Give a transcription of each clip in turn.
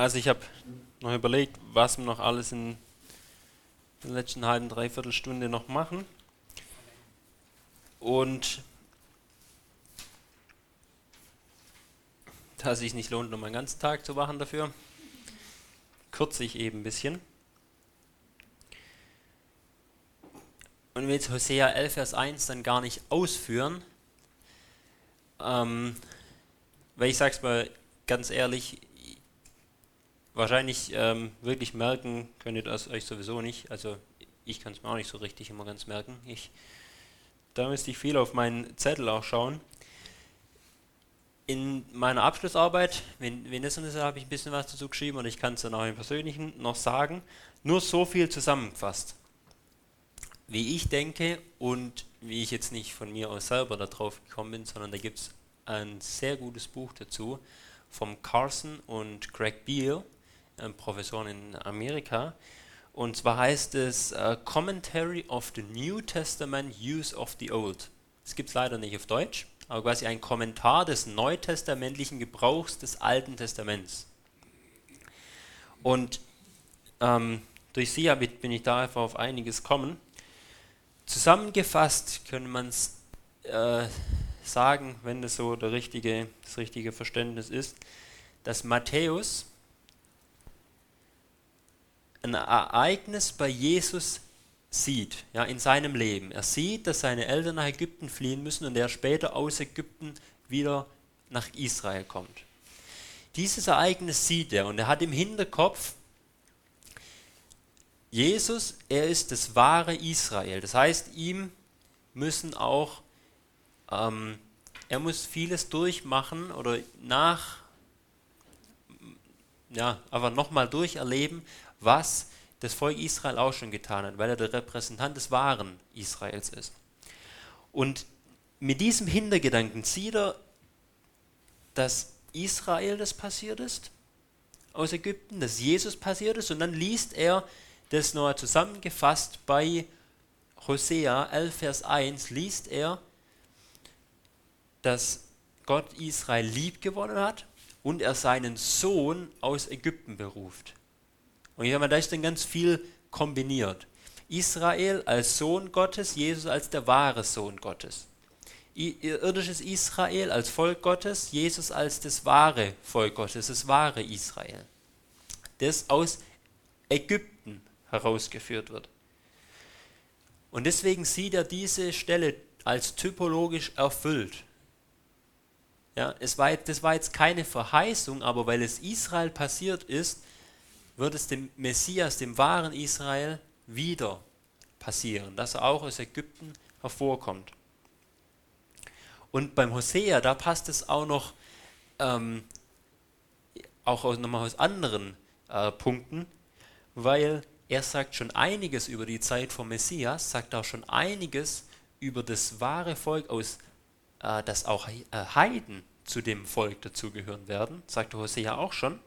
Also ich habe noch überlegt, was wir noch alles in der letzten halben, dreiviertel Stunde noch machen. Und da es sich nicht lohnt, noch mal einen ganzen Tag zu machen dafür, kürze ich eben ein bisschen. Und will jetzt Hosea 11, Vers 1 dann gar nicht ausführen, ähm, weil ich sage es mal ganz ehrlich, wahrscheinlich ähm, wirklich merken könnt ihr das euch sowieso nicht. Also ich kann es mir auch nicht so richtig immer ganz merken. Ich, da müsste ich viel auf meinen Zettel auch schauen. In meiner Abschlussarbeit, wenn, wenn das und das habe ich ein bisschen was dazu geschrieben und ich kann es dann auch im Persönlichen noch sagen. Nur so viel zusammengefasst wie ich denke und wie ich jetzt nicht von mir aus selber darauf gekommen bin, sondern da gibt es ein sehr gutes Buch dazu vom Carson und Greg Beale, Professoren in Amerika. Und zwar heißt es uh, Commentary of the New Testament Use of the Old. Das gibt es leider nicht auf Deutsch, aber quasi ein Kommentar des neutestamentlichen Gebrauchs des Alten Testaments. Und ähm, durch sie bin ich da einfach auf einiges kommen. Zusammengefasst könnte man es äh, sagen, wenn das so der richtige, das richtige Verständnis ist, dass Matthäus ein Ereignis bei Jesus sieht, ja, in seinem Leben. Er sieht, dass seine Eltern nach Ägypten fliehen müssen und er später aus Ägypten wieder nach Israel kommt. Dieses Ereignis sieht er und er hat im Hinterkopf, Jesus, er ist das wahre Israel. Das heißt, ihm müssen auch, ähm, er muss vieles durchmachen oder nach, ja, aber nochmal durcherleben, was das Volk Israel auch schon getan hat, weil er der Repräsentant des wahren Israels ist. Und mit diesem Hintergedanken sieht er, dass Israel das passiert ist aus Ägypten, dass Jesus passiert ist und dann liest er das noch zusammengefasst bei Hosea 11, Vers 1 liest er, dass Gott Israel lieb gewonnen hat und er seinen Sohn aus Ägypten beruft. Und ich habe da ist dann ganz viel kombiniert. Israel als Sohn Gottes, Jesus als der wahre Sohn Gottes. Irdisches Israel als Volk Gottes, Jesus als das wahre Volk Gottes, das wahre Israel. Das aus Ägypten herausgeführt wird. Und deswegen sieht er diese Stelle als typologisch erfüllt. Ja, es war, das war jetzt keine Verheißung, aber weil es Israel passiert ist, wird es dem Messias, dem wahren Israel, wieder passieren, dass er auch aus Ägypten hervorkommt. Und beim Hosea, da passt es auch noch, ähm, auch aus, nochmal aus anderen äh, Punkten, weil er sagt schon einiges über die Zeit vom Messias, sagt auch schon einiges über das wahre Volk aus, äh, dass auch äh, Heiden zu dem Volk dazugehören werden, sagte Hosea auch schon.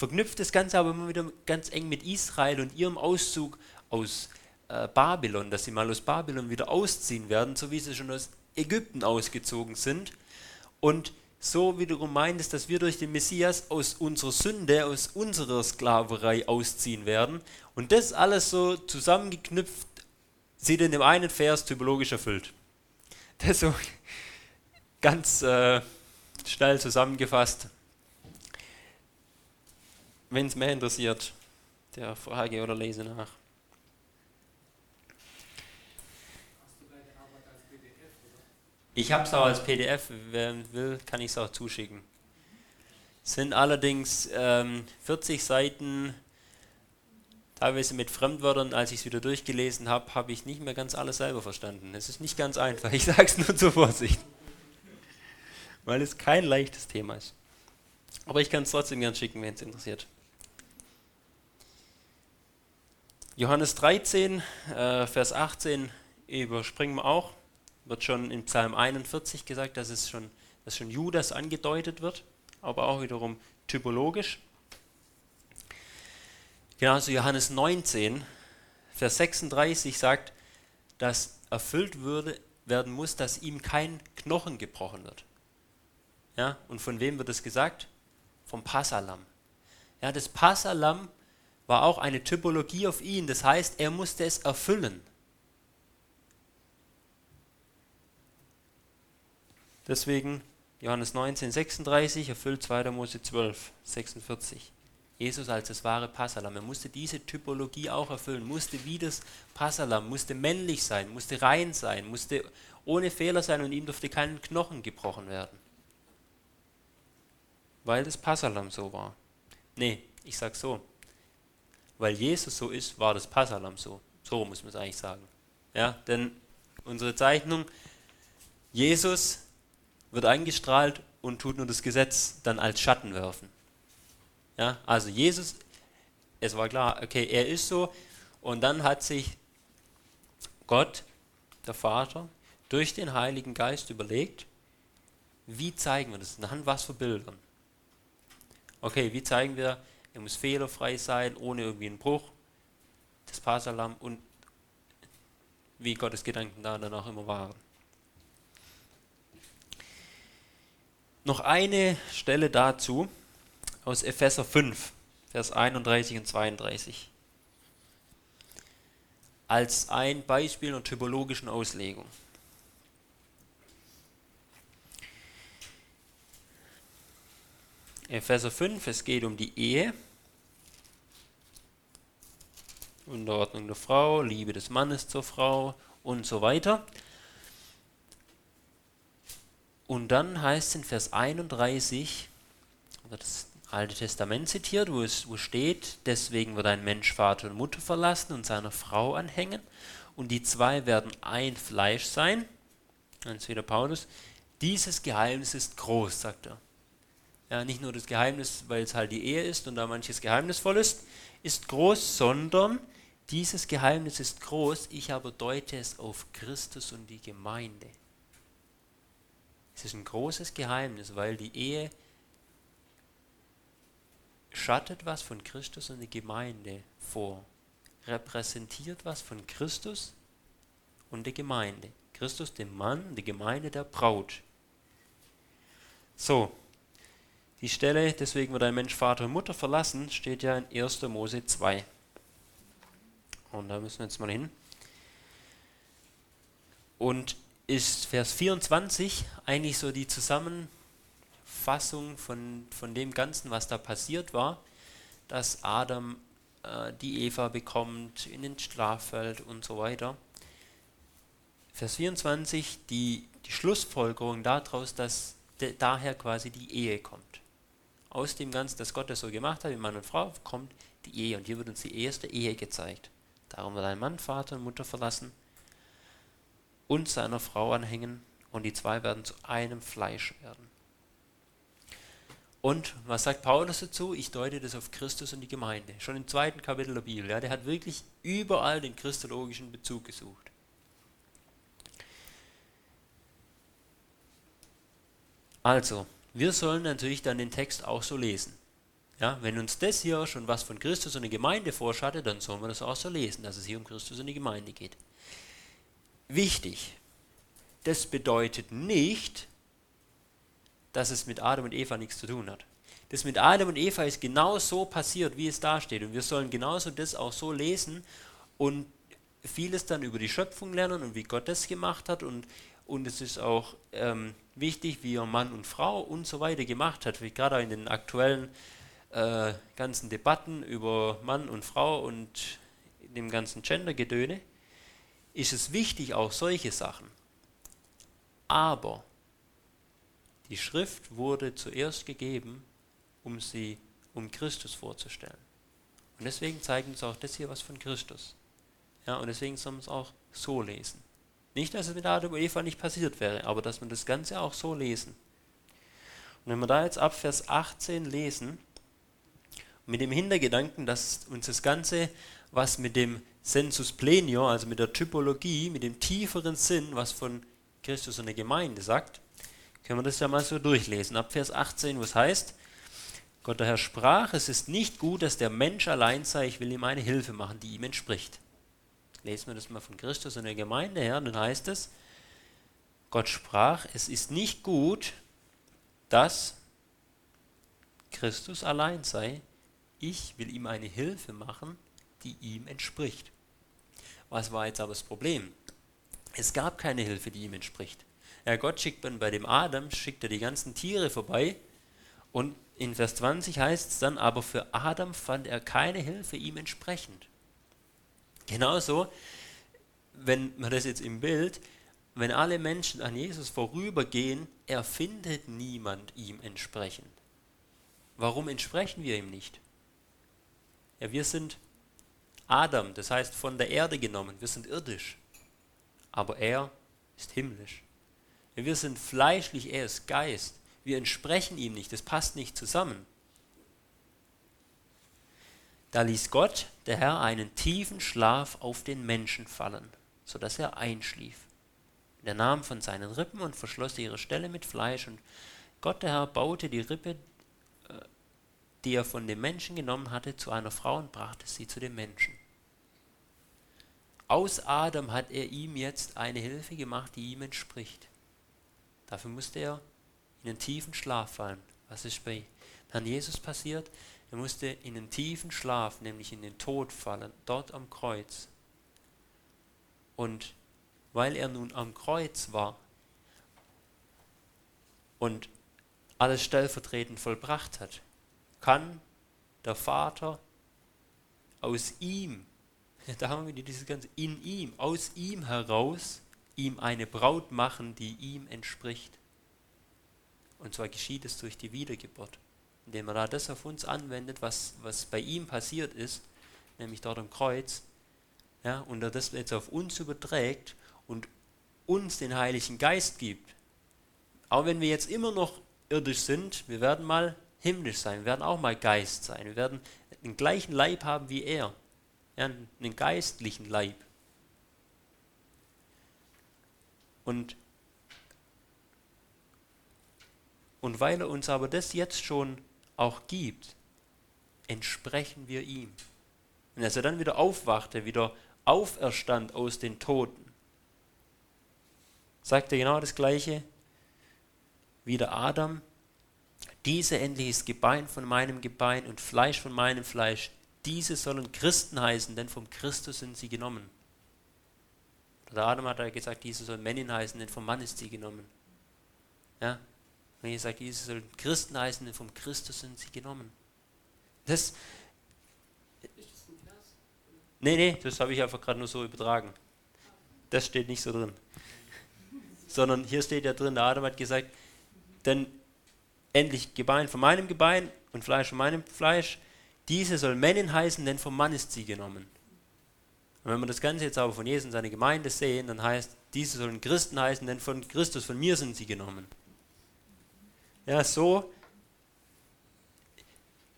Verknüpft das Ganze aber immer wieder ganz eng mit Israel und ihrem Auszug aus äh, Babylon, dass sie mal aus Babylon wieder ausziehen werden, so wie sie schon aus Ägypten ausgezogen sind. Und so wiederum meint es, dass wir durch den Messias aus unserer Sünde, aus unserer Sklaverei ausziehen werden. Und das alles so zusammengeknüpft sieht in dem einen Vers typologisch erfüllt. Das so ganz äh, schnell zusammengefasst. Wenn es mehr interessiert, der Frage oder lese nach. Ich habe es auch als PDF, wer will, kann ich es auch zuschicken. Sind allerdings ähm, 40 Seiten, teilweise mit Fremdwörtern. Als ich es wieder durchgelesen habe, habe ich nicht mehr ganz alles selber verstanden. Es ist nicht ganz einfach, ich sage es nur zur Vorsicht. Weil es kein leichtes Thema ist. Aber ich kann es trotzdem gern schicken, wenn es interessiert. Johannes 13, äh, Vers 18 überspringen wir auch wird schon in Psalm 41 gesagt, dass es schon, dass schon Judas angedeutet wird, aber auch wiederum typologisch. Genauso Johannes 19, Vers 36 sagt, dass erfüllt würde, werden muss, dass ihm kein Knochen gebrochen wird. Ja, und von wem wird es gesagt? vom Passalam. Ja, das Passalam war auch eine Typologie auf ihn, das heißt, er musste es erfüllen. Deswegen Johannes 19, 36 erfüllt 2. Mose 12, 46. Jesus als das wahre Passalam. Er musste diese Typologie auch erfüllen, musste wie das Passalam, musste männlich sein, musste rein sein, musste ohne Fehler sein und ihm durfte keinen Knochen gebrochen werden. Weil das Passalam so war. Nee, ich sag so. Weil Jesus so ist, war das Passalam so. So muss man es eigentlich sagen. Ja, denn unsere Zeichnung, Jesus wird eingestrahlt und tut nur das Gesetz dann als Schatten werfen. Ja, also Jesus, es war klar, okay, er ist so. Und dann hat sich Gott, der Vater, durch den Heiligen Geist überlegt, wie zeigen wir das? Anhand was für Bildern? Okay, wie zeigen wir, er muss fehlerfrei sein, ohne irgendwie einen Bruch, das Pasalam und wie Gottes Gedanken da dann auch immer waren. Noch eine Stelle dazu, aus Epheser 5, Vers 31 und 32. Als ein Beispiel einer typologischen Auslegung. Epheser 5, es geht um die Ehe, Unterordnung der Frau, Liebe des Mannes zur Frau und so weiter. Und dann heißt es in Vers 31, das Alte Testament zitiert, wo es wo steht, deswegen wird ein Mensch Vater und Mutter verlassen und seiner Frau anhängen und die zwei werden ein Fleisch sein. Dann ist wieder Paulus. Dieses Geheimnis ist groß, sagt er. Ja, nicht nur das Geheimnis, weil es halt die Ehe ist und da manches geheimnisvoll ist, ist groß, sondern dieses Geheimnis ist groß, ich aber deute es auf Christus und die Gemeinde. Es ist ein großes Geheimnis, weil die Ehe schattet was von Christus und der Gemeinde vor, repräsentiert was von Christus und der Gemeinde. Christus, dem Mann, die Gemeinde, der Braut. So, die Stelle, deswegen wird ein Mensch Vater und Mutter verlassen, steht ja in 1. Mose 2. Und da müssen wir jetzt mal hin. Und ist Vers 24 eigentlich so die Zusammenfassung Fassung von, von dem Ganzen, was da passiert war, dass Adam äh, die Eva bekommt, in den Schlaf fällt und so weiter. Vers 24, die, die Schlussfolgerung daraus, dass de, daher quasi die Ehe kommt. Aus dem Ganzen, dass Gott das so gemacht hat, wie Mann und Frau, kommt die Ehe. Und hier wird uns die erste Ehe gezeigt. Darum wird ein Mann Vater und Mutter verlassen und seiner Frau anhängen und die zwei werden zu einem Fleisch werden. Und was sagt Paulus dazu? Ich deute das auf Christus und die Gemeinde. Schon im zweiten Kapitel der Bibel. Ja, der hat wirklich überall den christologischen Bezug gesucht. Also, wir sollen natürlich dann den Text auch so lesen. Ja, wenn uns das hier schon was von Christus und der Gemeinde vorschattet, dann sollen wir das auch so lesen, dass es hier um Christus und die Gemeinde geht. Wichtig, das bedeutet nicht, dass es mit Adam und Eva nichts zu tun hat. Das mit Adam und Eva ist genau so passiert, wie es da steht. Und wir sollen genauso das auch so lesen und vieles dann über die Schöpfung lernen und wie Gott das gemacht hat. Und, und es ist auch ähm, wichtig, wie er Mann und Frau und so weiter gemacht hat. Wie gerade in den aktuellen äh, ganzen Debatten über Mann und Frau und dem ganzen Gender-Gedöne, ist es wichtig, auch solche Sachen. Aber die Schrift wurde zuerst gegeben, um sie, um Christus vorzustellen. Und deswegen zeigt uns auch das hier was von Christus. Ja, und deswegen soll man es auch so lesen. Nicht, dass es mit Adam und Eva nicht passiert wäre, aber dass man das Ganze auch so lesen. Und wenn wir da jetzt ab Vers 18 lesen, mit dem Hintergedanken, dass uns das Ganze, was mit dem Sensus Plenior, also mit der Typologie, mit dem tieferen Sinn, was von Christus und der Gemeinde sagt, können wir das ja mal so durchlesen. Ab Vers 18, wo es heißt, Gott der Herr sprach, es ist nicht gut, dass der Mensch allein sei, ich will ihm eine Hilfe machen, die ihm entspricht. Lesen wir das mal von Christus und der Gemeinde her, dann heißt es, Gott sprach, es ist nicht gut, dass Christus allein sei. Ich will ihm eine Hilfe machen, die ihm entspricht. Was war jetzt aber das Problem? Es gab keine Hilfe, die ihm entspricht. Ja, Gott schickt dann bei dem Adam, schickt er die ganzen Tiere vorbei und in Vers 20 heißt es dann, aber für Adam fand er keine Hilfe ihm entsprechend. Genauso, wenn man das jetzt im Bild, wenn alle Menschen an Jesus vorübergehen, er findet niemand ihm entsprechend. Warum entsprechen wir ihm nicht? Ja, wir sind Adam, das heißt von der Erde genommen, wir sind irdisch, aber er ist himmlisch. Ja, wir sind fleischlich, er ist Geist. Wir entsprechen ihm nicht, das passt nicht zusammen. Da ließ Gott, der Herr, einen tiefen Schlaf auf den Menschen fallen, sodass er einschlief. Er nahm von seinen Rippen und verschloss ihre Stelle mit Fleisch. Und Gott, der Herr, baute die Rippe, äh, die er von dem Menschen genommen hatte, zu einer Frau und brachte sie zu dem Menschen. Aus Adam hat er ihm jetzt eine Hilfe gemacht, die ihm entspricht. Dafür musste er in einen tiefen Schlaf fallen. Was ist bei Herrn Jesus passiert? Er musste in einen tiefen Schlaf, nämlich in den Tod fallen, dort am Kreuz. Und weil er nun am Kreuz war und alles stellvertretend vollbracht hat, kann der Vater aus ihm, da haben wir dieses ganze, in ihm, aus ihm heraus, ihm eine Braut machen, die ihm entspricht. Und zwar geschieht es durch die Wiedergeburt, indem er da das auf uns anwendet, was, was bei ihm passiert ist, nämlich dort am Kreuz, ja, und er das jetzt auf uns überträgt und uns den Heiligen Geist gibt. Auch wenn wir jetzt immer noch irdisch sind, wir werden mal himmlisch sein, wir werden auch mal Geist sein, wir werden den gleichen Leib haben wie er, ja, einen geistlichen Leib. Und, und weil er uns aber das jetzt schon auch gibt, entsprechen wir ihm. Und als er dann wieder aufwachte, wieder auferstand aus den Toten, sagt er genau das Gleiche wie der Adam. Diese endlich ist Gebein von meinem Gebein und Fleisch von meinem Fleisch. Diese sollen Christen heißen, denn vom Christus sind sie genommen. Der Adam hat er gesagt, diese sollen Männin heißen, denn vom Mann ist sie genommen. Ja? Und er sagt, diese sollen Christen heißen, denn vom Christus sind sie genommen. Das. Nee, nee, das habe ich einfach gerade nur so übertragen. Das steht nicht so drin sondern hier steht ja drin, der Adam hat gesagt, denn endlich Gebein von meinem Gebein und Fleisch von meinem Fleisch, diese soll Männin heißen, denn vom Mann ist sie genommen. Und wenn wir das Ganze jetzt aber von Jesus und seiner Gemeinde sehen, dann heißt, diese sollen Christen heißen, denn von Christus, von mir sind sie genommen. Ja, so,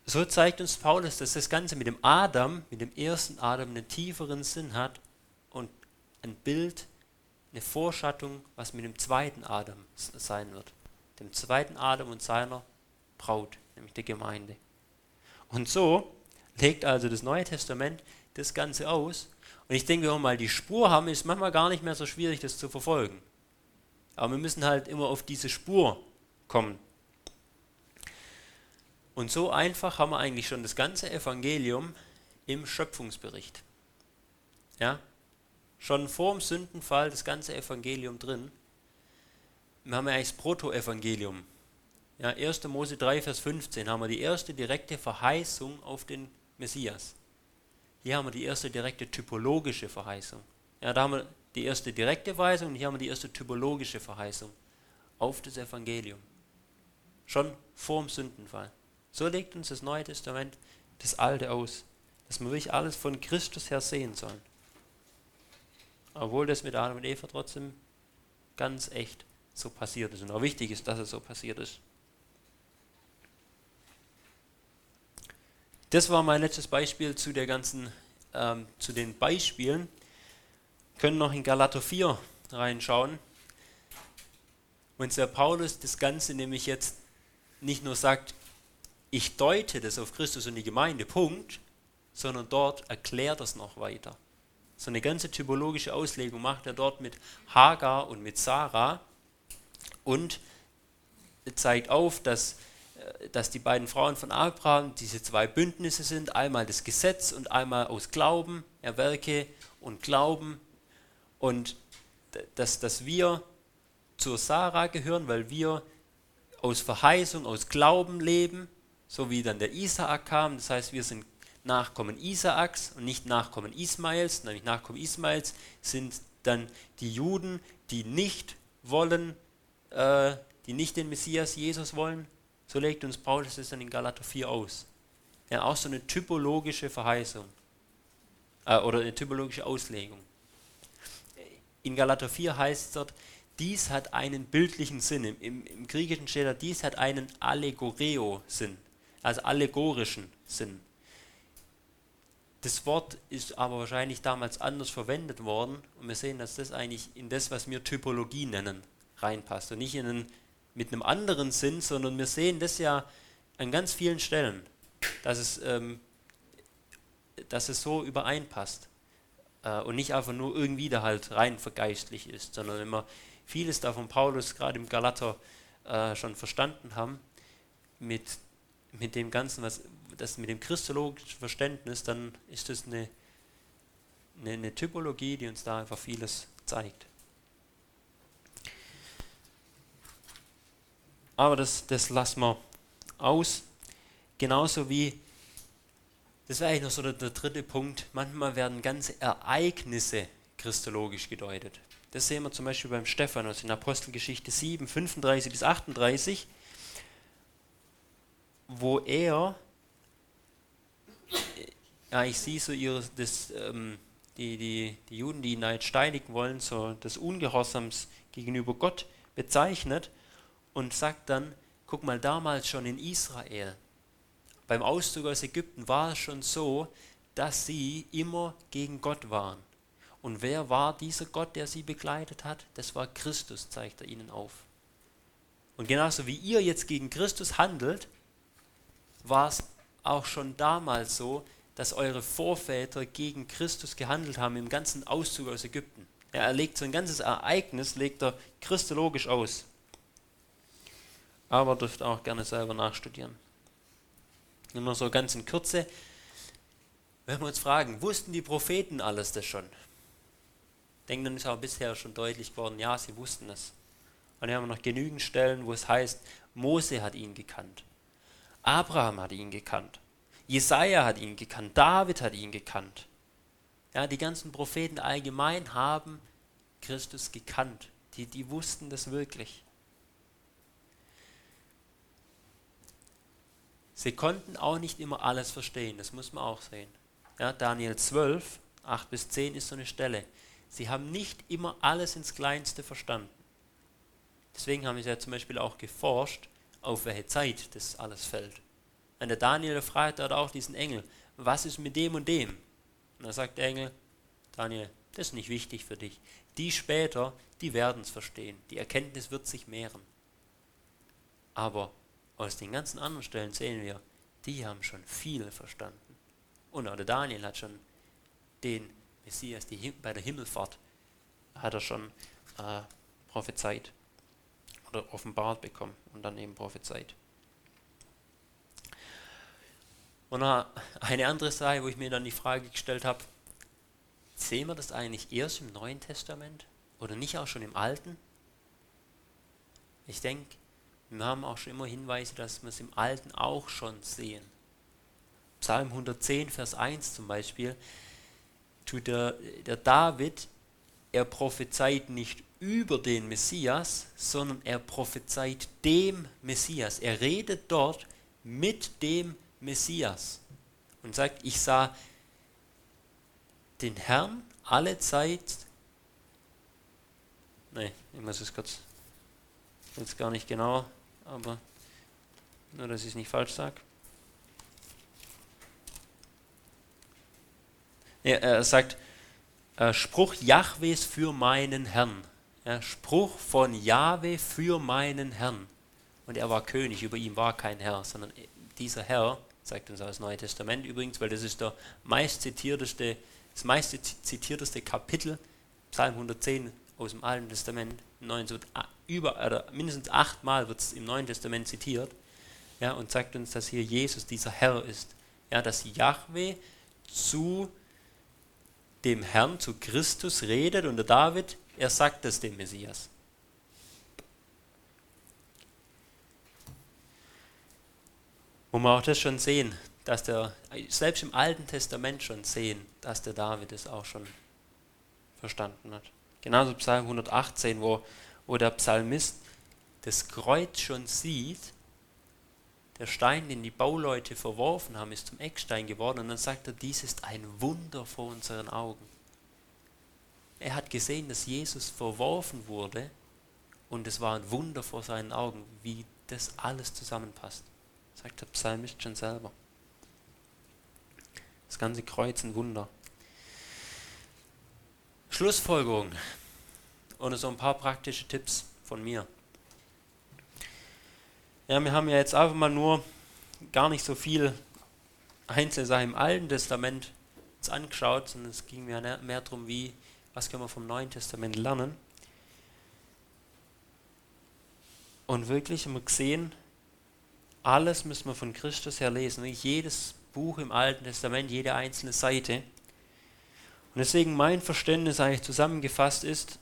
so zeigt uns Paulus, dass das Ganze mit dem Adam, mit dem ersten Adam, einen tieferen Sinn hat und ein Bild eine Vorschattung, was mit dem zweiten Adam sein wird. Dem zweiten Adam und seiner Braut, nämlich der Gemeinde. Und so legt also das Neue Testament das Ganze aus. Und ich denke, wenn wir mal die Spur haben, ist es manchmal gar nicht mehr so schwierig, das zu verfolgen. Aber wir müssen halt immer auf diese Spur kommen. Und so einfach haben wir eigentlich schon das ganze Evangelium im Schöpfungsbericht. Ja, schon vor dem Sündenfall das ganze Evangelium drin. Wir haben ja eigentlich das Proto-Evangelium. Ja, 1. Mose 3, Vers 15 haben wir die erste direkte Verheißung auf den Messias. Hier haben wir die erste direkte typologische Verheißung. Ja, da haben wir die erste direkte Verheißung und hier haben wir die erste typologische Verheißung auf das Evangelium. Schon vor dem Sündenfall. So legt uns das Neue Testament das Alte aus, dass wir wirklich alles von Christus her sehen sollen. Obwohl das mit Adam und Eva trotzdem ganz echt so passiert ist und auch wichtig ist, dass es so passiert ist. Das war mein letztes Beispiel zu der ganzen, ähm, zu den Beispielen. Wir können noch in Galater 4 reinschauen. Und der Paulus das Ganze nämlich jetzt nicht nur sagt, ich deute das auf Christus und die Gemeinde, Punkt, sondern dort erklärt das noch weiter. So eine ganze typologische Auslegung macht er dort mit Hagar und mit Sarah und zeigt auf, dass äh, dass die beiden Frauen von Abraham diese zwei Bündnisse sind, einmal das Gesetz und einmal aus Glauben, ja, Werke und Glauben. Und dass, dass wir zur Sarah gehören, weil wir aus Verheißung, aus Glauben leben, so wie dann der Isaak kam. Das heißt, wir sind Nachkommen Isaaks und nicht Nachkommen Ismaels. Nämlich Nachkommen Ismaels sind dann die Juden, die nicht wollen, äh, die nicht den Messias Jesus wollen. So legt uns Paulus es dann in Galater 4 aus. Ja, auch so eine typologische Verheißung äh, oder eine typologische Auslegung. In Galater 4 heißt es dort, dies hat einen bildlichen Sinn. Im, im, im Griechischen steht da, dies hat einen Allegoreo-Sinn, also allegorischen Sinn. Das Wort ist aber wahrscheinlich damals anders verwendet worden und wir sehen, dass das eigentlich in das, was wir Typologie nennen, reinpasst und nicht in einen, mit einem anderen Sinn, sondern wir sehen das ja an ganz vielen Stellen, dass es, ähm, dass es so übereinpasst äh, und nicht einfach nur irgendwie da halt rein vergeistlich ist, sondern wenn wir vieles davon Paulus gerade im Galater äh, schon verstanden haben, mit, mit dem Ganzen, was, das mit dem christologischen Verständnis, dann ist das eine, eine, eine Typologie, die uns da einfach vieles zeigt. Aber das, das lassen wir aus. Genauso wie, das wäre eigentlich noch so der, der dritte Punkt, manchmal werden ganze Ereignisse christologisch gedeutet. Das sehen wir zum Beispiel beim Stephanus in Apostelgeschichte 7, 35 bis 38, wo er ich sehe so ihre, das, ähm, die, die, die Juden, die ihn jetzt steinigen wollen, so des Ungehorsams gegenüber Gott bezeichnet und sagt dann, guck mal, damals schon in Israel, beim Auszug aus Ägypten war es schon so, dass sie immer gegen Gott waren. Und wer war dieser Gott, der sie begleitet hat? Das war Christus, zeigt er ihnen auf. Und genauso wie ihr jetzt gegen Christus handelt, war es auch schon damals so, dass eure Vorväter gegen Christus gehandelt haben im ganzen Auszug aus Ägypten. Er legt so ein ganzes Ereignis, legt er christologisch aus. Aber dürft auch gerne selber nachstudieren. Nur so ganz in Kürze. Wenn wir uns fragen, wussten die Propheten alles das schon? Denken dann ist auch bisher schon deutlich geworden, ja, sie wussten es. Und hier haben wir noch genügend Stellen, wo es heißt, Mose hat ihn gekannt. Abraham hat ihn gekannt. Jesaja hat ihn gekannt. David hat ihn gekannt. Ja, die ganzen Propheten allgemein haben Christus gekannt. Die, die wussten das wirklich. Sie konnten auch nicht immer alles verstehen, das muss man auch sehen. Ja, Daniel 12, 8 bis 10 ist so eine Stelle. Sie haben nicht immer alles ins Kleinste verstanden. Deswegen haben sie ja zum Beispiel auch geforscht, auf welche Zeit das alles fällt. Und der Daniel fragt dort auch diesen Engel, was ist mit dem und dem? Und da sagt der Engel, Daniel, das ist nicht wichtig für dich. Die später, die werden es verstehen. Die Erkenntnis wird sich mehren. Aber aus den ganzen anderen Stellen sehen wir, die haben schon viel verstanden. Und auch der Daniel hat schon den Messias, die, bei der Himmelfahrt, hat er schon äh, prophezeit oder offenbart bekommen und dann eben prophezeit. Und eine andere Sache, wo ich mir dann die Frage gestellt habe, sehen wir das eigentlich erst im Neuen Testament oder nicht auch schon im Alten? Ich denke, wir haben auch schon immer Hinweise, dass wir es im Alten auch schon sehen. Psalm 110, Vers 1 zum Beispiel, tut der, der David, er prophezeit nicht über den Messias, sondern er prophezeit dem Messias. Er redet dort mit dem Messias und sagt, ich sah den Herrn alle Zeit. Nein, ich muss es kurz, jetzt gar nicht genau, aber nur, dass ich es nicht falsch sage. Er sagt, äh, Spruch Jahwes für meinen Herrn. Ja, Spruch von Jahwe für meinen Herrn. Und er war König, über ihm war kein Herr, sondern dieser Herr, sagt uns das Neue Testament übrigens, weil das ist der meist zitierteste, das meist zitierteste Kapitel, Psalm 110 aus dem Alten Testament, 9, so über, oder mindestens achtmal wird es im Neuen Testament zitiert. ja, und sagt uns, dass hier Jesus dieser Herr ist. Ja, dass Yahweh zu dem Herrn, zu Christus redet und der David, er sagt es dem Messias. Wo wir auch das schon sehen, dass der, selbst im Alten Testament schon sehen, dass der David es auch schon verstanden hat. Genauso Psalm 118, wo, wo der Psalmist das Kreuz schon sieht, der Stein, den die Bauleute verworfen haben, ist zum Eckstein geworden und dann sagt er, dies ist ein Wunder vor unseren Augen. Er hat gesehen, dass Jesus verworfen wurde und es war ein Wunder vor seinen Augen, wie das alles zusammenpasst, sagt der Psalmist schon selber. Das ganze Kreuz ein Wunder. Schlussfolgerung und so ein paar praktische Tipps von mir. Ja, wir haben ja jetzt einfach mal nur gar nicht so viel einzelne Sachen im Alten Testament uns angeschaut, sondern es ging mir mehr darum, wie, was können wir vom Neuen Testament lernen. Und wirklich haben wir gesehen, alles müssen wir von Christus her lesen. Jedes Buch im Alten Testament, jede einzelne Seite. Und deswegen mein Verständnis eigentlich zusammengefasst ist,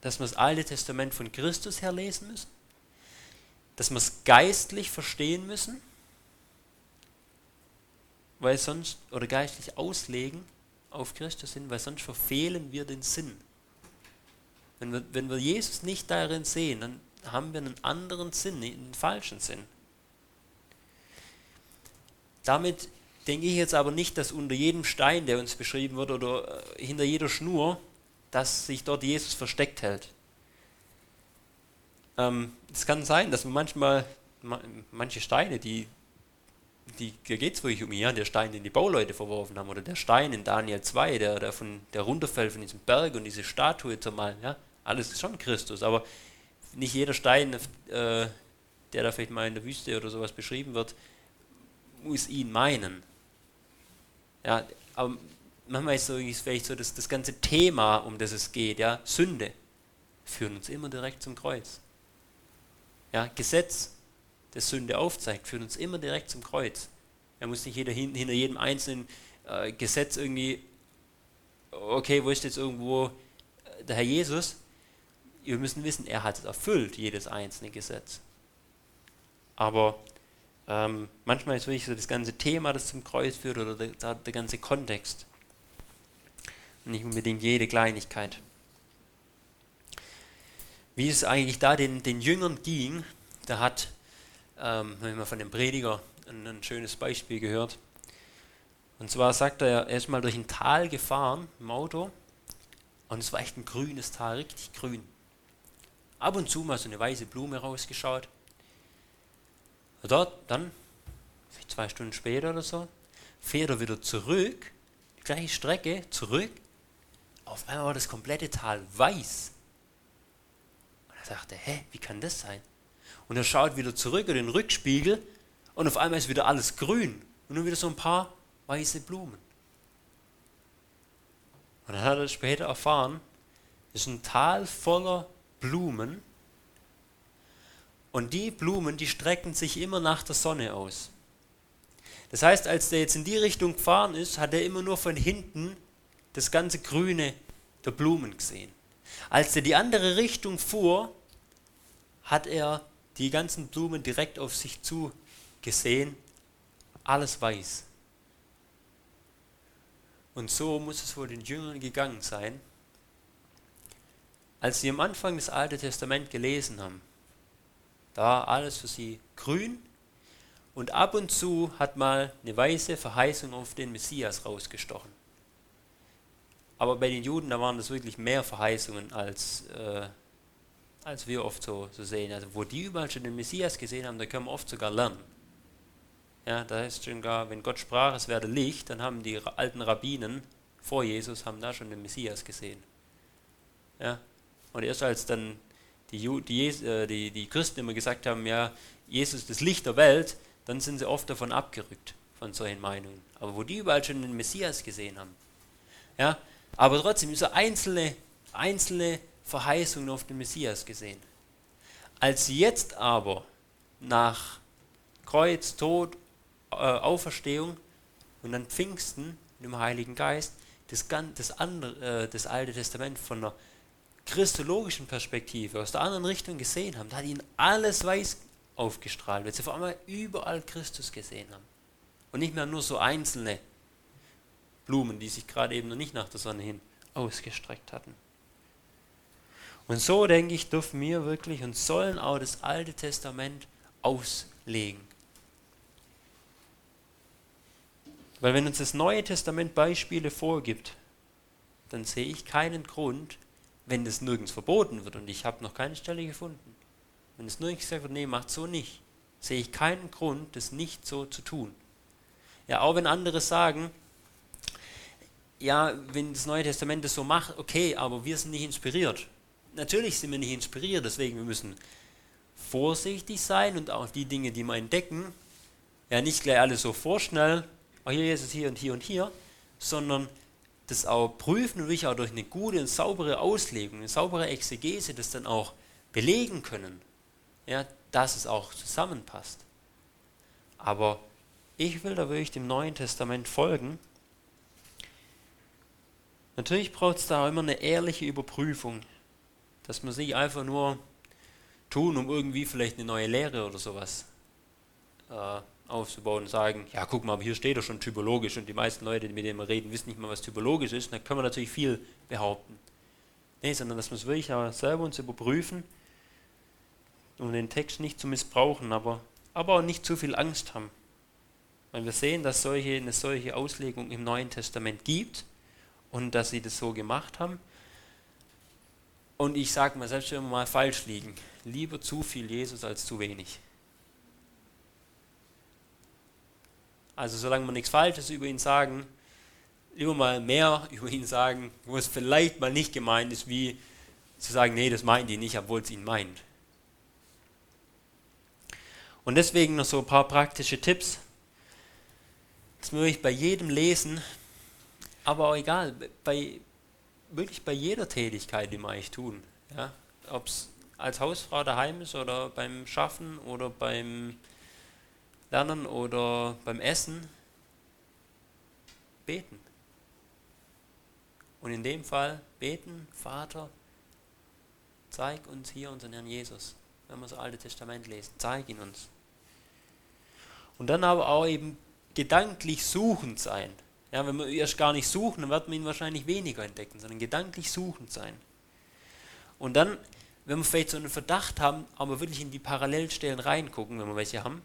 dass wir das Alte Testament von Christus her lesen müssen dass wir es geistlich verstehen müssen, weil sonst, oder geistlich auslegen auf Christus hin, weil sonst verfehlen wir den Sinn. Wenn wir, wenn wir Jesus nicht darin sehen, dann haben wir einen anderen Sinn, einen falschen Sinn. Damit denke ich jetzt aber nicht, dass unter jedem Stein, der uns beschrieben wird, oder äh, hinter jeder Schnur, dass sich dort Jesus versteckt hält. Ähm, es kann sein, dass man manchmal manche Steine, die, die da geht es wirklich um ihn, der Stein, den die Bauleute verworfen haben, oder der Stein in Daniel 2, der, der, von, der runterfällt von diesem Berg und diese Statue zu malen, ja, alles ist schon Christus, aber nicht jeder Stein, äh, der da vielleicht mal in der Wüste oder sowas beschrieben wird, muss ihn meinen. Ja, aber manchmal ist ist vielleicht so das, das ganze Thema, um das es geht, ja, Sünde, führen uns immer direkt zum Kreuz. Ja, Gesetz, das Sünde aufzeigt, führt uns immer direkt zum Kreuz. Er muss nicht jeder hin, hinter jedem einzelnen äh, Gesetz irgendwie, okay, wo ist jetzt irgendwo äh, der Herr Jesus? Wir müssen wissen, er hat es erfüllt, jedes einzelne Gesetz. Aber ähm, manchmal ist wirklich so das ganze Thema, das zum Kreuz führt, oder der, der ganze Kontext. Nicht unbedingt jede Kleinigkeit wie es eigentlich da den, den Jüngern ging, da hat, ähm, wenn man von dem Prediger ein, ein, schönes Beispiel gehört. Und zwar sagt er, er ist mal durch ein Tal gefahren im Auto und es war echt ein grünes Tal, richtig grün. Ab und zu mal so eine weiße Blume rausgeschaut. Und dort, dann, zwei Stunden später oder so, fährt er wieder zurück, die gleiche Strecke, zurück. Auf einmal war das komplette Tal weiß dachte, hä, wie kann das sein? Und er schaut wieder zurück in den Rückspiegel und auf einmal ist wieder alles grün und nur wieder so ein paar weiße Blumen. Und dann hat er später erfahren, es ist ein Tal voller Blumen und die Blumen, die strecken sich immer nach der Sonne aus. Das heißt, als der jetzt in die Richtung gefahren ist, hat er immer nur von hinten das ganze Grüne der Blumen gesehen. Als er die andere Richtung fuhr, hat er die ganzen Blumen direkt auf sich zu gesehen, alles weiß. Und so muss es wohl den Jüngern gegangen sein, als sie am Anfang das Alte Testament gelesen haben. Da war alles für sie grün und ab und zu hat mal eine weiße Verheißung auf den Messias rausgestochen. Aber bei den Juden, da waren das wirklich mehr Verheißungen als äh, als wir oft so, so sehen. Also wo die überall schon den Messias gesehen haben, da können wir oft sogar lernen. Ja, da ist schon gar, wenn Gott sprach, es werde Licht, dann haben die alten Rabbinen vor Jesus haben da schon den Messias gesehen. Ja, und erst als dann die, die, äh, die, die Christen immer gesagt haben, ja, Jesus ist das Licht der Welt, dann sind sie oft davon abgerückt, von solchen Meinungen. Aber wo die überall schon den Messias gesehen haben. Ja, aber trotzdem, so einzelne, einzelne Verheißungen auf den Messias gesehen. Als sie jetzt aber nach Kreuz, Tod, äh, Auferstehung und dann Pfingsten dem Heiligen Geist, das, das, andere, äh, das Alte Testament von einer christologischen Perspektive aus der anderen Richtung gesehen haben, da hat ihnen alles weiß aufgestrahlt, weil sie vor allem überall Christus gesehen haben. Und nicht mehr nur so einzelne Blumen, die sich gerade eben noch nicht nach der Sonne hin ausgestreckt hatten. Und so, denke ich, dürfen wir wirklich und sollen auch das Alte Testament auslegen. Weil wenn uns das Neue Testament Beispiele vorgibt, dann sehe ich keinen Grund, wenn das nirgends verboten wird, und ich habe noch keine Stelle gefunden, wenn es nirgends gesagt wird, nee, macht so nicht, sehe ich keinen Grund, das nicht so zu tun. Ja, auch wenn andere sagen, ja, wenn das Neue Testament das so macht, okay, aber wir sind nicht inspiriert. Natürlich sind wir nicht inspiriert, deswegen wir müssen vorsichtig sein und auch die Dinge, die wir entdecken, ja nicht gleich alles so vorschnell, oh hier ist es hier und hier und hier, sondern das auch prüfen und wirklich auch durch eine gute und saubere Auslegung, eine saubere Exegese das dann auch belegen können, ja, dass es auch zusammenpasst. Aber ich will da wirklich dem Neuen Testament folgen. Natürlich braucht es da immer eine ehrliche Überprüfung, dass man sich einfach nur tun, um irgendwie vielleicht eine neue Lehre oder sowas äh, aufzubauen und sagen, ja guck mal, hier steht doch schon typologisch und die meisten Leute, mit denen wir reden, wissen nicht mal, was typologisch ist, dann können wir natürlich viel behaupten. Nee, sondern dass wir es wirklich auch selber uns überprüfen, um den Text nicht zu missbrauchen, aber, aber auch nicht zu viel Angst haben. Weil wir sehen, dass solche, eine solche Auslegung im Neuen Testament gibt und dass sie das so gemacht haben. Und ich sage mal, selbst wenn wir mal falsch liegen, lieber zu viel Jesus als zu wenig. Also solange wir nichts Falsches über ihn sagen, lieber mal mehr über ihn sagen, wo es vielleicht mal nicht gemeint ist, wie zu sagen, nee, das meint ihn nicht, obwohl es ihn meint. Und deswegen noch so ein paar praktische Tipps. Das möchte ich bei jedem lesen, aber auch egal, bei, wirklich bei jeder Tätigkeit, die wir eigentlich tun. Ja? Ob es als Hausfrau daheim ist oder beim Schaffen oder beim lernen oder beim Essen beten. Und in dem Fall beten, Vater, zeig uns hier unseren Herrn Jesus, wenn wir das Alte Testament lesen, zeig ihn uns. Und dann aber auch eben gedanklich suchend sein. Ja, wenn wir erst gar nicht suchen, dann werden wir ihn wahrscheinlich weniger entdecken, sondern gedanklich suchend sein. Und dann, wenn wir vielleicht so einen Verdacht haben, aber wirklich in die Parallelstellen reingucken, wenn wir welche haben,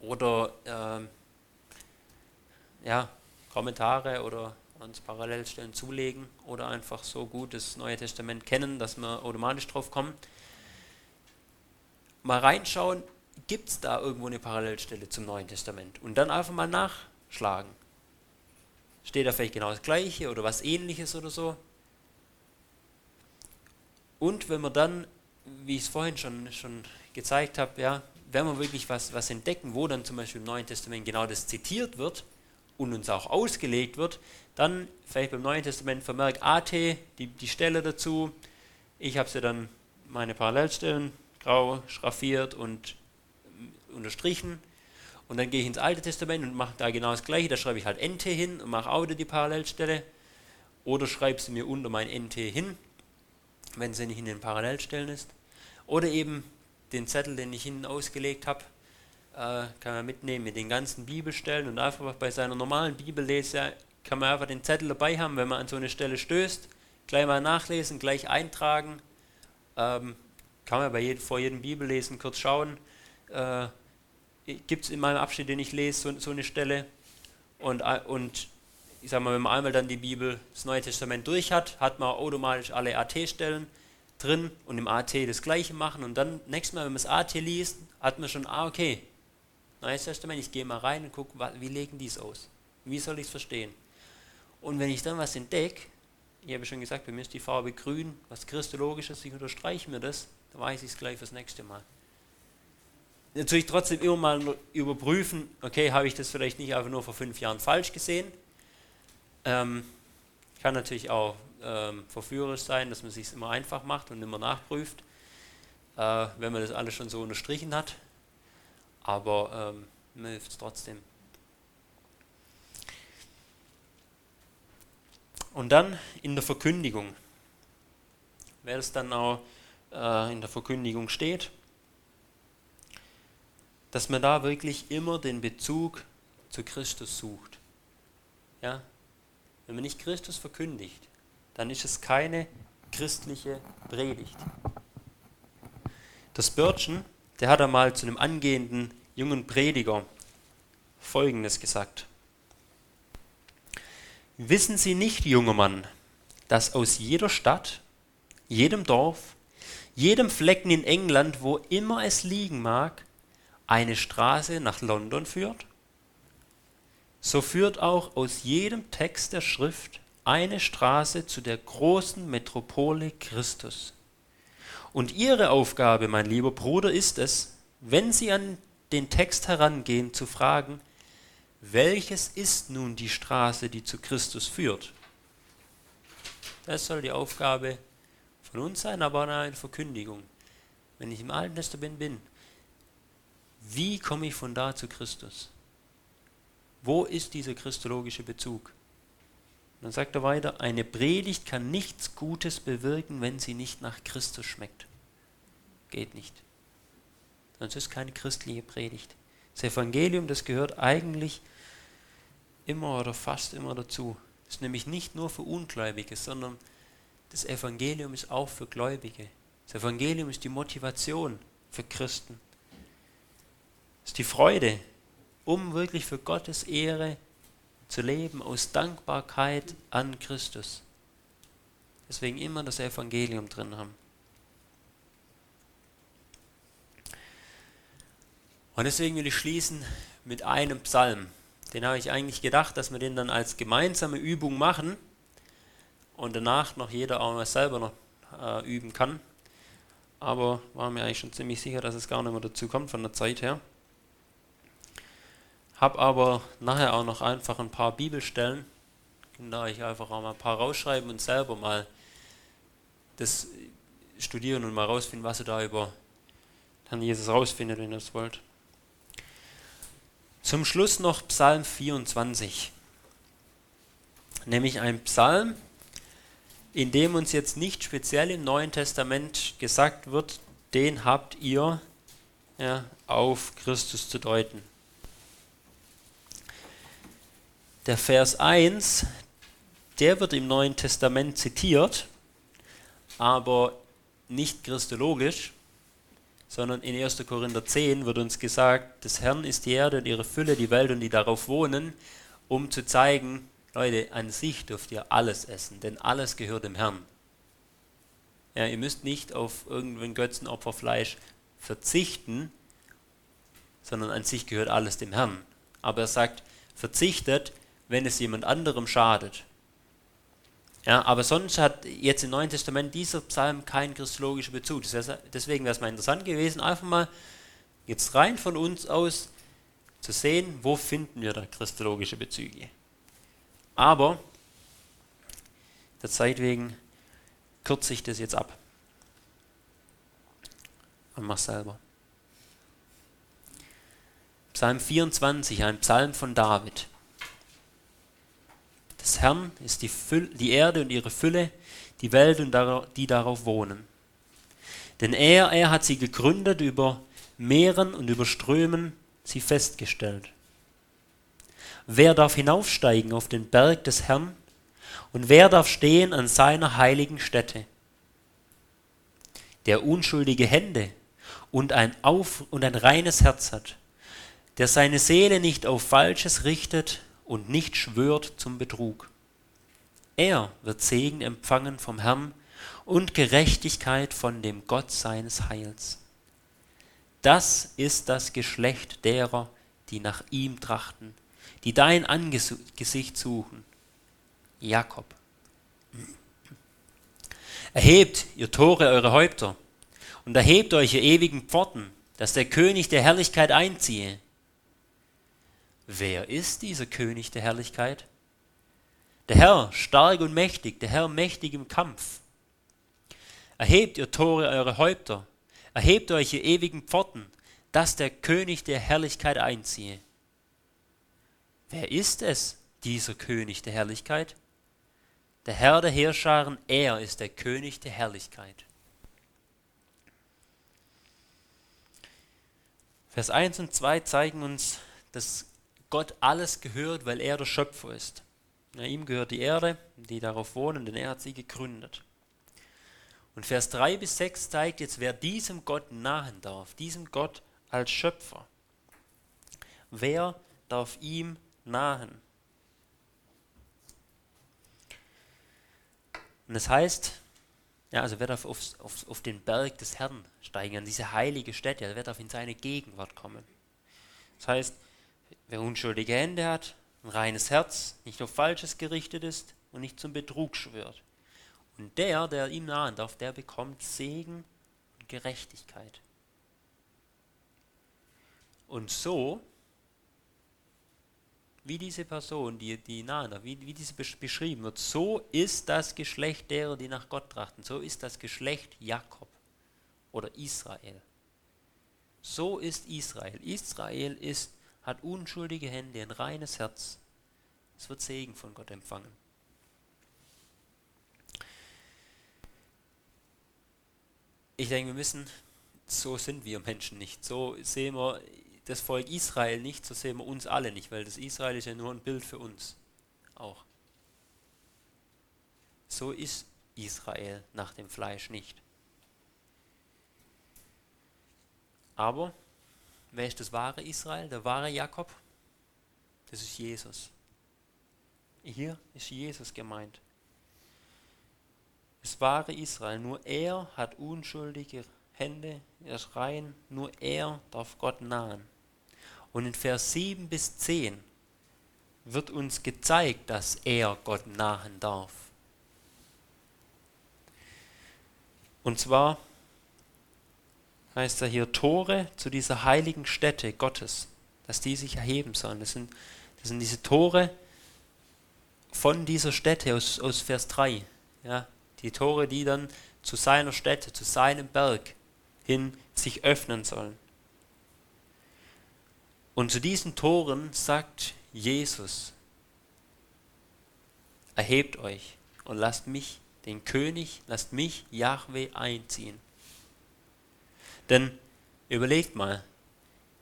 oder äh, ja, Kommentare oder uns Parallelstellen zulegen oder einfach so gut das Neue Testament kennen, dass wir automatisch drauf kommen. Mal reinschauen, gibt es da irgendwo eine Parallelstelle zum Neuen Testament und dann einfach mal nachschlagen. Steht da vielleicht genau das Gleiche oder was Ähnliches oder so? Und wenn wir dann, wie ich es vorhin schon, schon gezeigt habe, ja, wenn wir wirklich was, was entdecken, wo dann zum Beispiel im Neuen Testament genau das zitiert wird und uns auch ausgelegt wird, dann vielleicht beim Neuen Testament vermerkt AT, die, die Stelle dazu. Ich habe sie dann meine Parallelstellen grau schraffiert und unterstrichen. Und dann gehe ich ins Alte Testament und mache da genau das gleiche. Da schreibe ich halt NT hin und mache auch wieder die Parallelstelle. Oder schreibe sie mir unter mein NT hin, wenn sie nicht in den Parallelstellen ist. Oder eben den Zettel, den ich hinten ausgelegt habe, äh, kann man mitnehmen mit den ganzen Bibelstellen und einfach bei seiner normalen Bibellese kann man einfach den Zettel dabei haben, wenn man an so eine Stelle stößt, gleich mal nachlesen, gleich eintragen. Ähm, kann man bei jedem, vor jedem Bibellesen kurz schauen. Äh, Gibt es in meinem Abschnitt, den ich lese, so, so eine Stelle? Und, äh, und ich sage mal, wenn man einmal dann die Bibel, das Neue Testament durch hat, hat man automatisch alle AT-Stellen drin und im AT das gleiche machen und dann nächstes Mal, wenn man das AT liest, hat man schon, ah okay, Neues Testament, ich gehe mal rein und gucke, wie legen die es aus? Wie soll ich es verstehen? Und wenn ich dann was entdecke, ich habe schon gesagt, bei mir ist die Farbe grün, was Christologisches, ich unterstreiche mir das, dann weiß ich es gleich fürs nächste Mal. Natürlich trotzdem immer mal überprüfen, okay, habe ich das vielleicht nicht einfach nur vor fünf Jahren falsch gesehen? Ähm, kann natürlich auch ähm, verführerisch sein, dass man es sich immer einfach macht und immer nachprüft, äh, wenn man das alles schon so unterstrichen hat. aber ähm, mir hilft es trotzdem. Und dann in der Verkündigung, wer es dann auch äh, in der Verkündigung steht, dass man da wirklich immer den Bezug zu Christus sucht. Ja? Wenn man nicht Christus verkündigt, dann ist es keine christliche Predigt. Das Spurgeon, der hat einmal zu einem angehenden jungen Prediger Folgendes gesagt. Wissen Sie nicht, junger Mann, dass aus jeder Stadt, jedem Dorf, jedem Flecken in England, wo immer es liegen mag, eine Straße nach London führt? So führt auch aus jedem Text der Schrift eine Straße zu der großen Metropole Christus. Und Ihre Aufgabe, mein lieber Bruder, ist es, wenn Sie an den Text herangehen, zu fragen, welches ist nun die Straße, die zu Christus führt? Das soll die Aufgabe von uns sein, aber auch eine Verkündigung. Wenn ich im Alten Testament bin, wie komme ich von da zu Christus? Wo ist dieser christologische Bezug? dann sagt er weiter, eine Predigt kann nichts Gutes bewirken, wenn sie nicht nach Christus schmeckt. Geht nicht. Sonst ist keine christliche Predigt. Das Evangelium, das gehört eigentlich immer oder fast immer dazu. Das ist nämlich nicht nur für Ungläubige, sondern das Evangelium ist auch für Gläubige. Das Evangelium ist die Motivation für Christen. Es ist die Freude, um wirklich für Gottes Ehre zu leben aus Dankbarkeit an Christus. Deswegen immer das Evangelium drin haben. Und deswegen will ich schließen mit einem Psalm. Den habe ich eigentlich gedacht, dass wir den dann als gemeinsame Übung machen und danach noch jeder auch mal selber noch äh, üben kann. Aber war mir eigentlich schon ziemlich sicher, dass es gar nicht mehr dazu kommt von der Zeit her. Habe aber nachher auch noch einfach ein paar Bibelstellen. Da ich einfach auch mal ein paar rausschreiben und selber mal das studieren und mal rausfinden, was ihr da über Herrn Jesus rausfindet, wenn ihr es wollt. Zum Schluss noch Psalm 24. Nämlich ein Psalm, in dem uns jetzt nicht speziell im Neuen Testament gesagt wird, den habt ihr ja, auf Christus zu deuten. Der Vers 1, der wird im Neuen Testament zitiert, aber nicht christologisch, sondern in 1. Korinther 10 wird uns gesagt, des Herrn ist die Erde und ihre Fülle, die Welt und die darauf wohnen, um zu zeigen, Leute, an sich dürft ihr alles essen, denn alles gehört dem Herrn. Ja, ihr müsst nicht auf irgendein Götzenopferfleisch verzichten, sondern an sich gehört alles dem Herrn. Aber er sagt, verzichtet, wenn es jemand anderem schadet. Ja, aber sonst hat jetzt im Neuen Testament dieser Psalm keinen christologischen Bezug. Deswegen wäre es mal interessant gewesen, einfach mal jetzt rein von uns aus zu sehen, wo finden wir da christologische Bezüge. Aber der Zeit wegen kürze ich das jetzt ab. Und mach selber. Psalm 24, ein Psalm von David des Herrn ist die, Fülle, die Erde und ihre Fülle, die Welt und die darauf wohnen. Denn er, er hat sie gegründet über Meeren und über Strömen sie festgestellt. Wer darf hinaufsteigen auf den Berg des Herrn und wer darf stehen an seiner heiligen Stätte? Der unschuldige Hände und ein, auf, und ein reines Herz hat, der seine Seele nicht auf Falsches richtet und nicht schwört zum Betrug. Er wird Segen empfangen vom Herrn und Gerechtigkeit von dem Gott seines Heils. Das ist das Geschlecht derer, die nach ihm trachten, die dein Angesicht suchen. Jakob. Erhebt, ihr Tore, eure Häupter, und erhebt euch, ihr ewigen Pforten, dass der König der Herrlichkeit einziehe. Wer ist dieser König der Herrlichkeit? Der Herr, stark und mächtig, der Herr mächtig im Kampf. Erhebt ihr Tore eure Häupter, erhebt euch ihr ewigen Pforten, dass der König der Herrlichkeit einziehe. Wer ist es, dieser König der Herrlichkeit? Der Herr der Heerscharen, er ist der König der Herrlichkeit. Vers 1 und 2 zeigen uns, dass Gott alles gehört, weil er der Schöpfer ist. Ja, ihm gehört die Erde, die darauf wohnen, denn er hat sie gegründet. Und Vers 3 bis 6 zeigt jetzt, wer diesem Gott nahen darf, diesem Gott als Schöpfer. Wer darf ihm nahen? Und das heißt, ja, also wer darf auf, auf, auf den Berg des Herrn steigen, an diese heilige Stätte, wer darf in seine Gegenwart kommen. Das heißt, wer unschuldige Hände hat, ein reines Herz, nicht auf Falsches gerichtet ist und nicht zum Betrug schwört. Und der, der ihm nahen darf, der bekommt Segen und Gerechtigkeit. Und so, wie diese Person, die, die nahen darf, wie, wie diese beschrieben wird, so ist das Geschlecht derer, die nach Gott trachten. So ist das Geschlecht Jakob oder Israel. So ist Israel. Israel ist, hat unschuldige Hände, ein reines Herz. Es wird Segen von Gott empfangen. ich denke, wir müssen, so sind wir Menschen nicht. So sehen wir das Volk Israel nicht, so sehen wir uns alle nicht, weil das Israel ist ja nur ein Bild für uns auch. So ist Israel nach dem Fleisch nicht. Aber wer ist das wahre Israel, der wahre Jakob? Das ist Jesus. Hier ist Jesus gemeint das wahre Israel. Nur er hat unschuldige Hände, er ist rein, nur er darf Gott nahen. Und in Vers 7 bis 10 wird uns gezeigt, dass er Gott nahen darf. Und zwar heißt er hier Tore zu dieser heiligen Stätte Gottes, dass die sich erheben sollen. Das sind, das sind diese Tore von dieser Stätte aus, aus Vers 3. Ja, die Tore, die dann zu seiner Stätte, zu seinem Berg hin sich öffnen sollen. Und zu diesen Toren sagt Jesus, erhebt euch und lasst mich, den König, lasst mich, Yahweh, einziehen. Denn überlegt mal,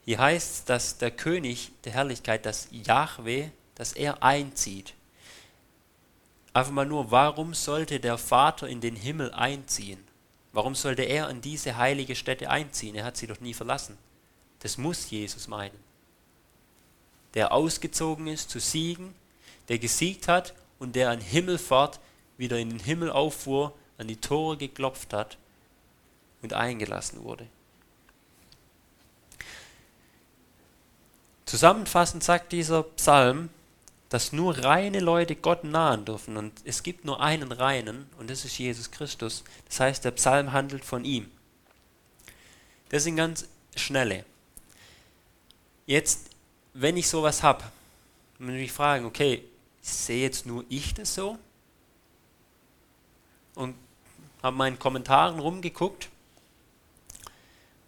hier heißt es, dass der König der Herrlichkeit, dass Yahweh, dass er einzieht. Einfach mal nur, warum sollte der Vater in den Himmel einziehen? Warum sollte er in diese heilige Stätte einziehen? Er hat sie doch nie verlassen. Das muss Jesus meinen. Der ausgezogen ist zu siegen, der gesiegt hat und der an Himmelfahrt wieder in den Himmel auffuhr, an die Tore geklopft hat und eingelassen wurde. Zusammenfassend sagt dieser Psalm, dass nur reine Leute Gott nahen dürfen. Und es gibt nur einen reinen, und das ist Jesus Christus. Das heißt, der Psalm handelt von ihm. Das sind ganz schnelle. Jetzt, wenn ich sowas habe, muss ich mich fragen, okay, sehe jetzt nur ich das so? Und habe meinen Kommentaren rumgeguckt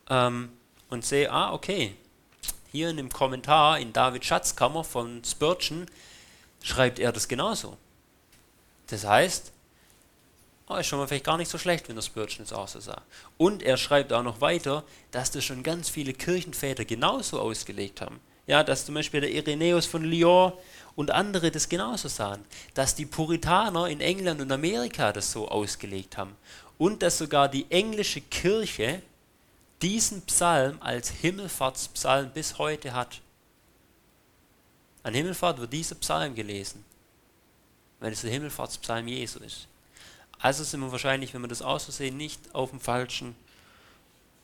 ähm, und sehe, ah, okay, hier in dem Kommentar in David Schatzkammer von Spurgeon schreibt er das genauso. Das heißt, oh, ist schon mal vielleicht gar nicht so schlecht, wenn das Spurgeon es auch so sah. Und er schreibt auch noch weiter, dass das schon ganz viele Kirchenväter genauso ausgelegt haben. Ja, dass zum Beispiel der Irenäus von Lyon und andere das genauso sahen. Dass die Puritaner in England und Amerika das so ausgelegt haben. Und dass sogar die englische Kirche diesen Psalm als Himmelfahrtspsalm bis heute hat. An Himmelfahrt wird dieser Psalm gelesen, weil es der Himmelfahrtspsalm Jesu ist. Also sind wir wahrscheinlich, wenn wir das aus Versehen nicht auf dem falschen,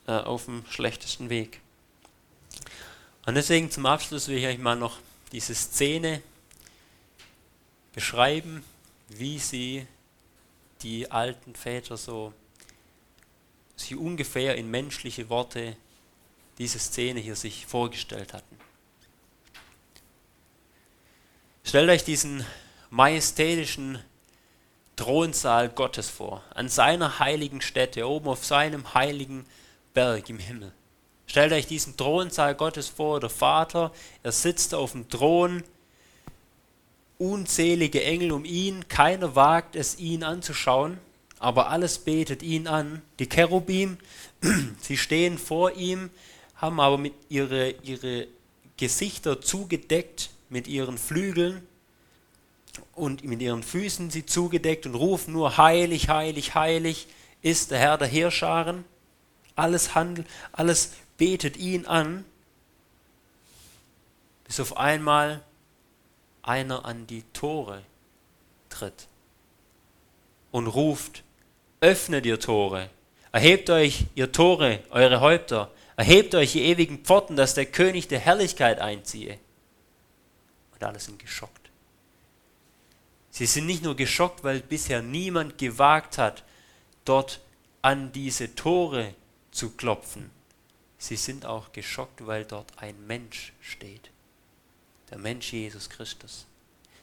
äh, auf dem schlechtesten Weg. Und deswegen zum Abschluss will ich euch mal noch diese Szene beschreiben, wie sie die alten Väter so, sie ungefähr in menschliche Worte diese Szene hier sich vorgestellt hatten. Stellt euch diesen majestätischen Thronsaal Gottes vor, an seiner heiligen Stätte, oben auf seinem heiligen Berg im Himmel. Stellt euch diesen Thronsaal Gottes vor, der Vater, er sitzt auf dem Thron, unzählige Engel um ihn, keiner wagt es, ihn anzuschauen, aber alles betet ihn an. Die Cherubim, sie stehen vor ihm, haben aber mit ihre, ihre Gesichter zugedeckt mit ihren Flügeln und mit ihren Füßen sie zugedeckt und rufen nur heilig, heilig, heilig ist der Herr der Heerscharen. Alles handelt, alles betet ihn an, bis auf einmal einer an die Tore tritt und ruft, öffnet ihr Tore, erhebt euch ihr Tore, eure Häupter, erhebt euch die ewigen Pforten, dass der König der Herrlichkeit einziehe. Und alle sind geschockt. Sie sind nicht nur geschockt, weil bisher niemand gewagt hat, dort an diese Tore zu klopfen. Sie sind auch geschockt, weil dort ein Mensch steht. Der Mensch Jesus Christus,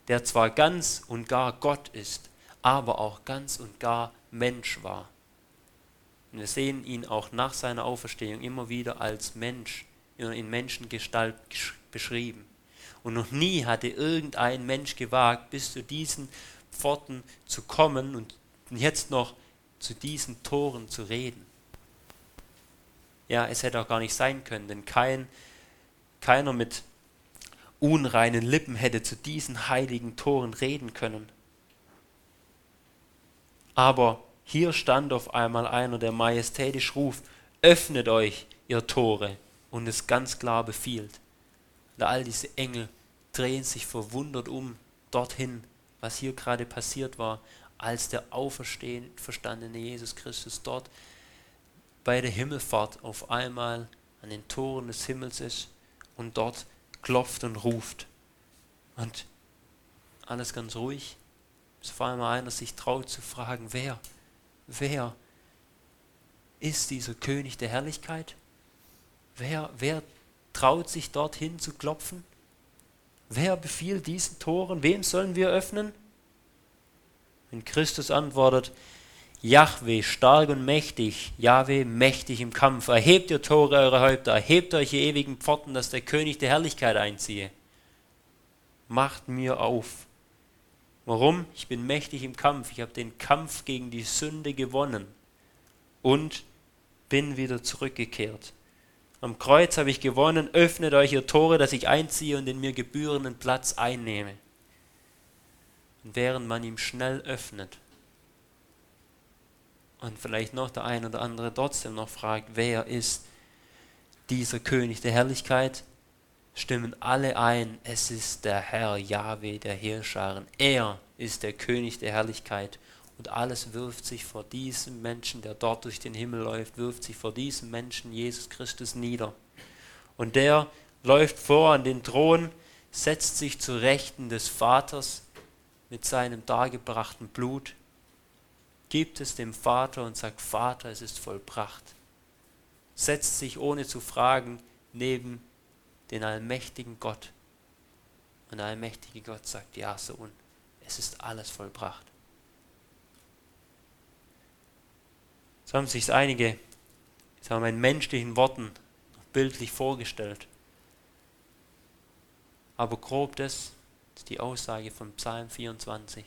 der zwar ganz und gar Gott ist, aber auch ganz und gar Mensch war. Und wir sehen ihn auch nach seiner Auferstehung immer wieder als Mensch, in Menschengestalt beschrieben. Und noch nie hatte irgendein Mensch gewagt, bis zu diesen Pforten zu kommen und jetzt noch zu diesen Toren zu reden. Ja, es hätte auch gar nicht sein können, denn kein, keiner mit unreinen Lippen hätte zu diesen heiligen Toren reden können. Aber hier stand auf einmal einer, der majestätisch ruft, öffnet euch, ihr Tore, und es ganz klar befiehlt. Und all diese Engel drehen sich verwundert um dorthin, was hier gerade passiert war, als der auferstehende, verstandene Jesus Christus dort bei der Himmelfahrt auf einmal an den Toren des Himmels ist und dort klopft und ruft. Und alles ganz ruhig, bis vor allem einer sich traut zu fragen, wer, wer ist dieser König der Herrlichkeit? Wer, wer traut sich dorthin zu klopfen? Wer befiehlt diesen Toren? Wem sollen wir öffnen? Wenn Christus antwortet, Jahwe, stark und mächtig, Jahwe, mächtig im Kampf. Erhebt ihr Tore eure Häupter, erhebt euch ewigen Pforten, dass der König der Herrlichkeit einziehe. Macht mir auf. Warum? Ich bin mächtig im Kampf. Ich habe den Kampf gegen die Sünde gewonnen und bin wieder zurückgekehrt. Am Kreuz habe ich gewonnen. Öffnet euch ihr Tore, dass ich einziehe und den mir gebührenden Platz einnehme. Und während man ihm schnell öffnet, und vielleicht noch der ein oder andere trotzdem noch fragt, wer ist dieser König der Herrlichkeit, stimmen alle ein, es ist der Herr Yahweh der Heerscharen. Er ist der König der Herrlichkeit. Und alles wirft sich vor diesem Menschen, der dort durch den Himmel läuft, wirft sich vor diesem Menschen Jesus Christus nieder. Und der läuft vor an den Thron, setzt sich zu Rechten des Vaters mit seinem dargebrachten Blut gibt es dem Vater und sagt, Vater, es ist vollbracht. Setzt sich ohne zu fragen neben den allmächtigen Gott. Und der allmächtige Gott sagt, ja, Sohn, es ist alles vollbracht. So haben sich einige, sagen wir in menschlichen Worten, bildlich vorgestellt. Aber grob das ist die Aussage von Psalm 24.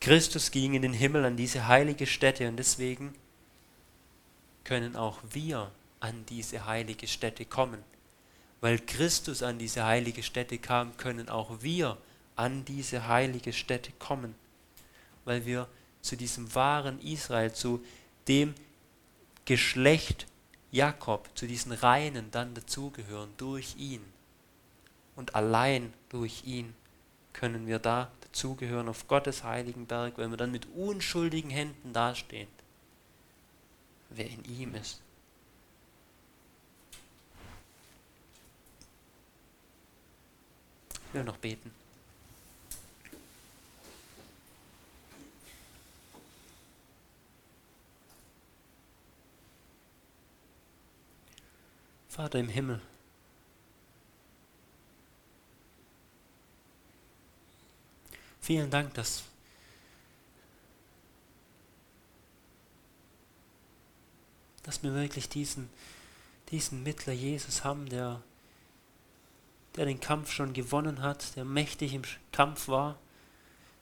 Christus ging in den Himmel an diese heilige Stätte und deswegen können auch wir an diese heilige Stätte kommen. Weil Christus an diese heilige Stätte kam, können auch wir an diese heilige Stätte kommen. Weil wir zu diesem wahren Israel, zu dem Geschlecht Jakob, zu diesen Reinen dann dazugehören, durch ihn. Und allein durch ihn können wir da dazugehören auf Gottes heiligen Berg, wenn wir dann mit unschuldigen Händen dastehen, wer in ihm ist. Ich will noch beten. Vater im Himmel, Vielen Dank, dass dass wir wirklich diesen diesen Mittler Jesus haben, der, der den Kampf schon gewonnen hat, der mächtig im Kampf war,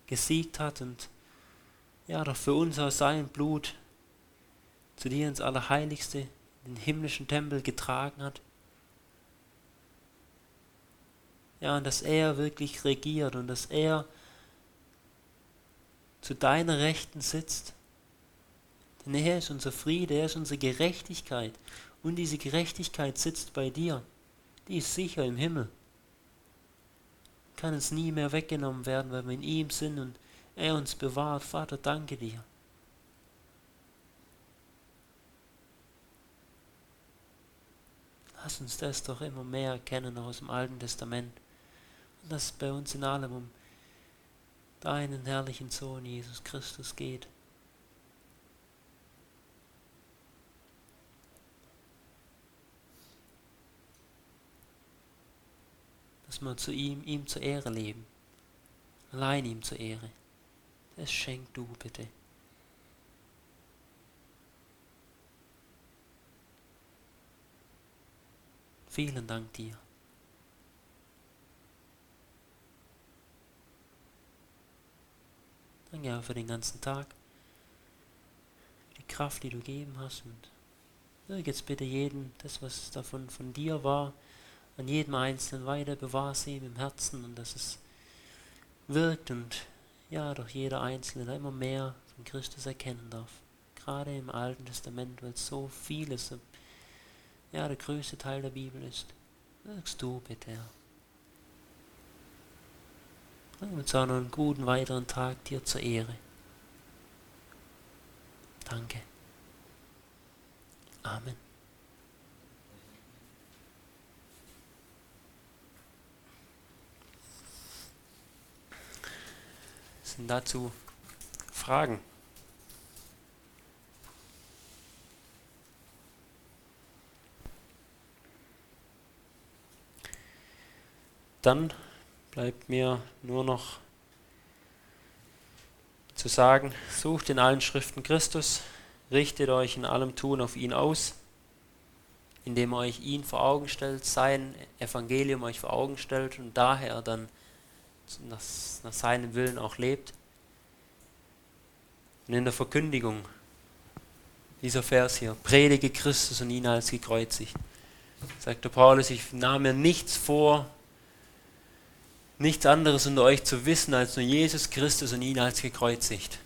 gesiegt hat und ja, doch für uns aus seinem Blut zu dir ins Allerheiligste, den himmlischen Tempel getragen hat. Ja, und dass er wirklich regiert und dass er zu deiner Rechten sitzt. Denn er ist unser Friede, er ist unsere Gerechtigkeit. Und diese Gerechtigkeit sitzt bei dir. Die ist sicher im Himmel. Kann uns nie mehr weggenommen werden, weil wir in ihm sind und er uns bewahrt. Vater, danke dir. Lass uns das doch immer mehr erkennen aus dem Alten Testament. Und dass es bei uns in allem um deinen herrlichen Sohn Jesus Christus geht. Wir zu ihm, ihm zur Ehre leben. Allein ihm zur Ehre. Das schenk du bitte. Vielen Dank dir. Danke auch für den ganzen Tag, für die Kraft, die du gegeben hast. Und jetzt bitte jeden, das, was davon von dir war, an jedem Einzelnen weiter, bewahr sie im Herzen und dass es wirkt und ja, doch jeder Einzelne immer mehr von Christus erkennen darf. Gerade im Alten Testament, weil so vieles ja, der größte Teil der Bibel ist. Wirkst du bitte, Herr. Und uns noch einen guten weiteren Tag dir zur Ehre. Danke. Amen. Sind dazu Fragen? Dann bleibt mir nur noch zu sagen, sucht in allen Schriften Christus, richtet euch in allem Tun auf ihn aus, indem ihr euch ihn vor Augen stellt, sein Evangelium euch vor Augen stellt und daher dann nach, nach seinem Willen auch lebt. Und in der Verkündigung, dieser Vers hier, predige Christus und ihn als gekreuzigt, sagt der Paulus, ich nahm mir nichts vor, nichts anderes unter euch zu wissen als nur Jesus Christus und ihn als gekreuzigt.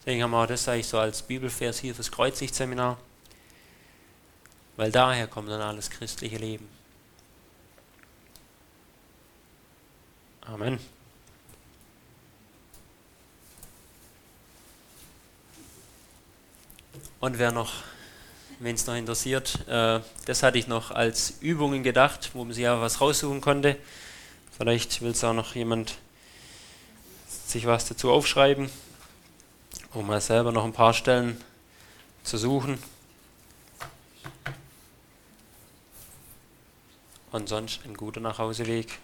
Deswegen haben wir das eigentlich so als Bibelvers hier fürs Kreuzichtseminar. Weil daher kommt dann alles christliche Leben. Amen. Und wer noch, wenn es noch interessiert, äh, das hatte ich noch als Übungen gedacht, wo man sich aber was raussuchen konnte. Vielleicht will es auch noch jemand sich was dazu aufschreiben, um mal selber noch ein paar Stellen zu suchen. Und sonst ein guter Nachhauseweg.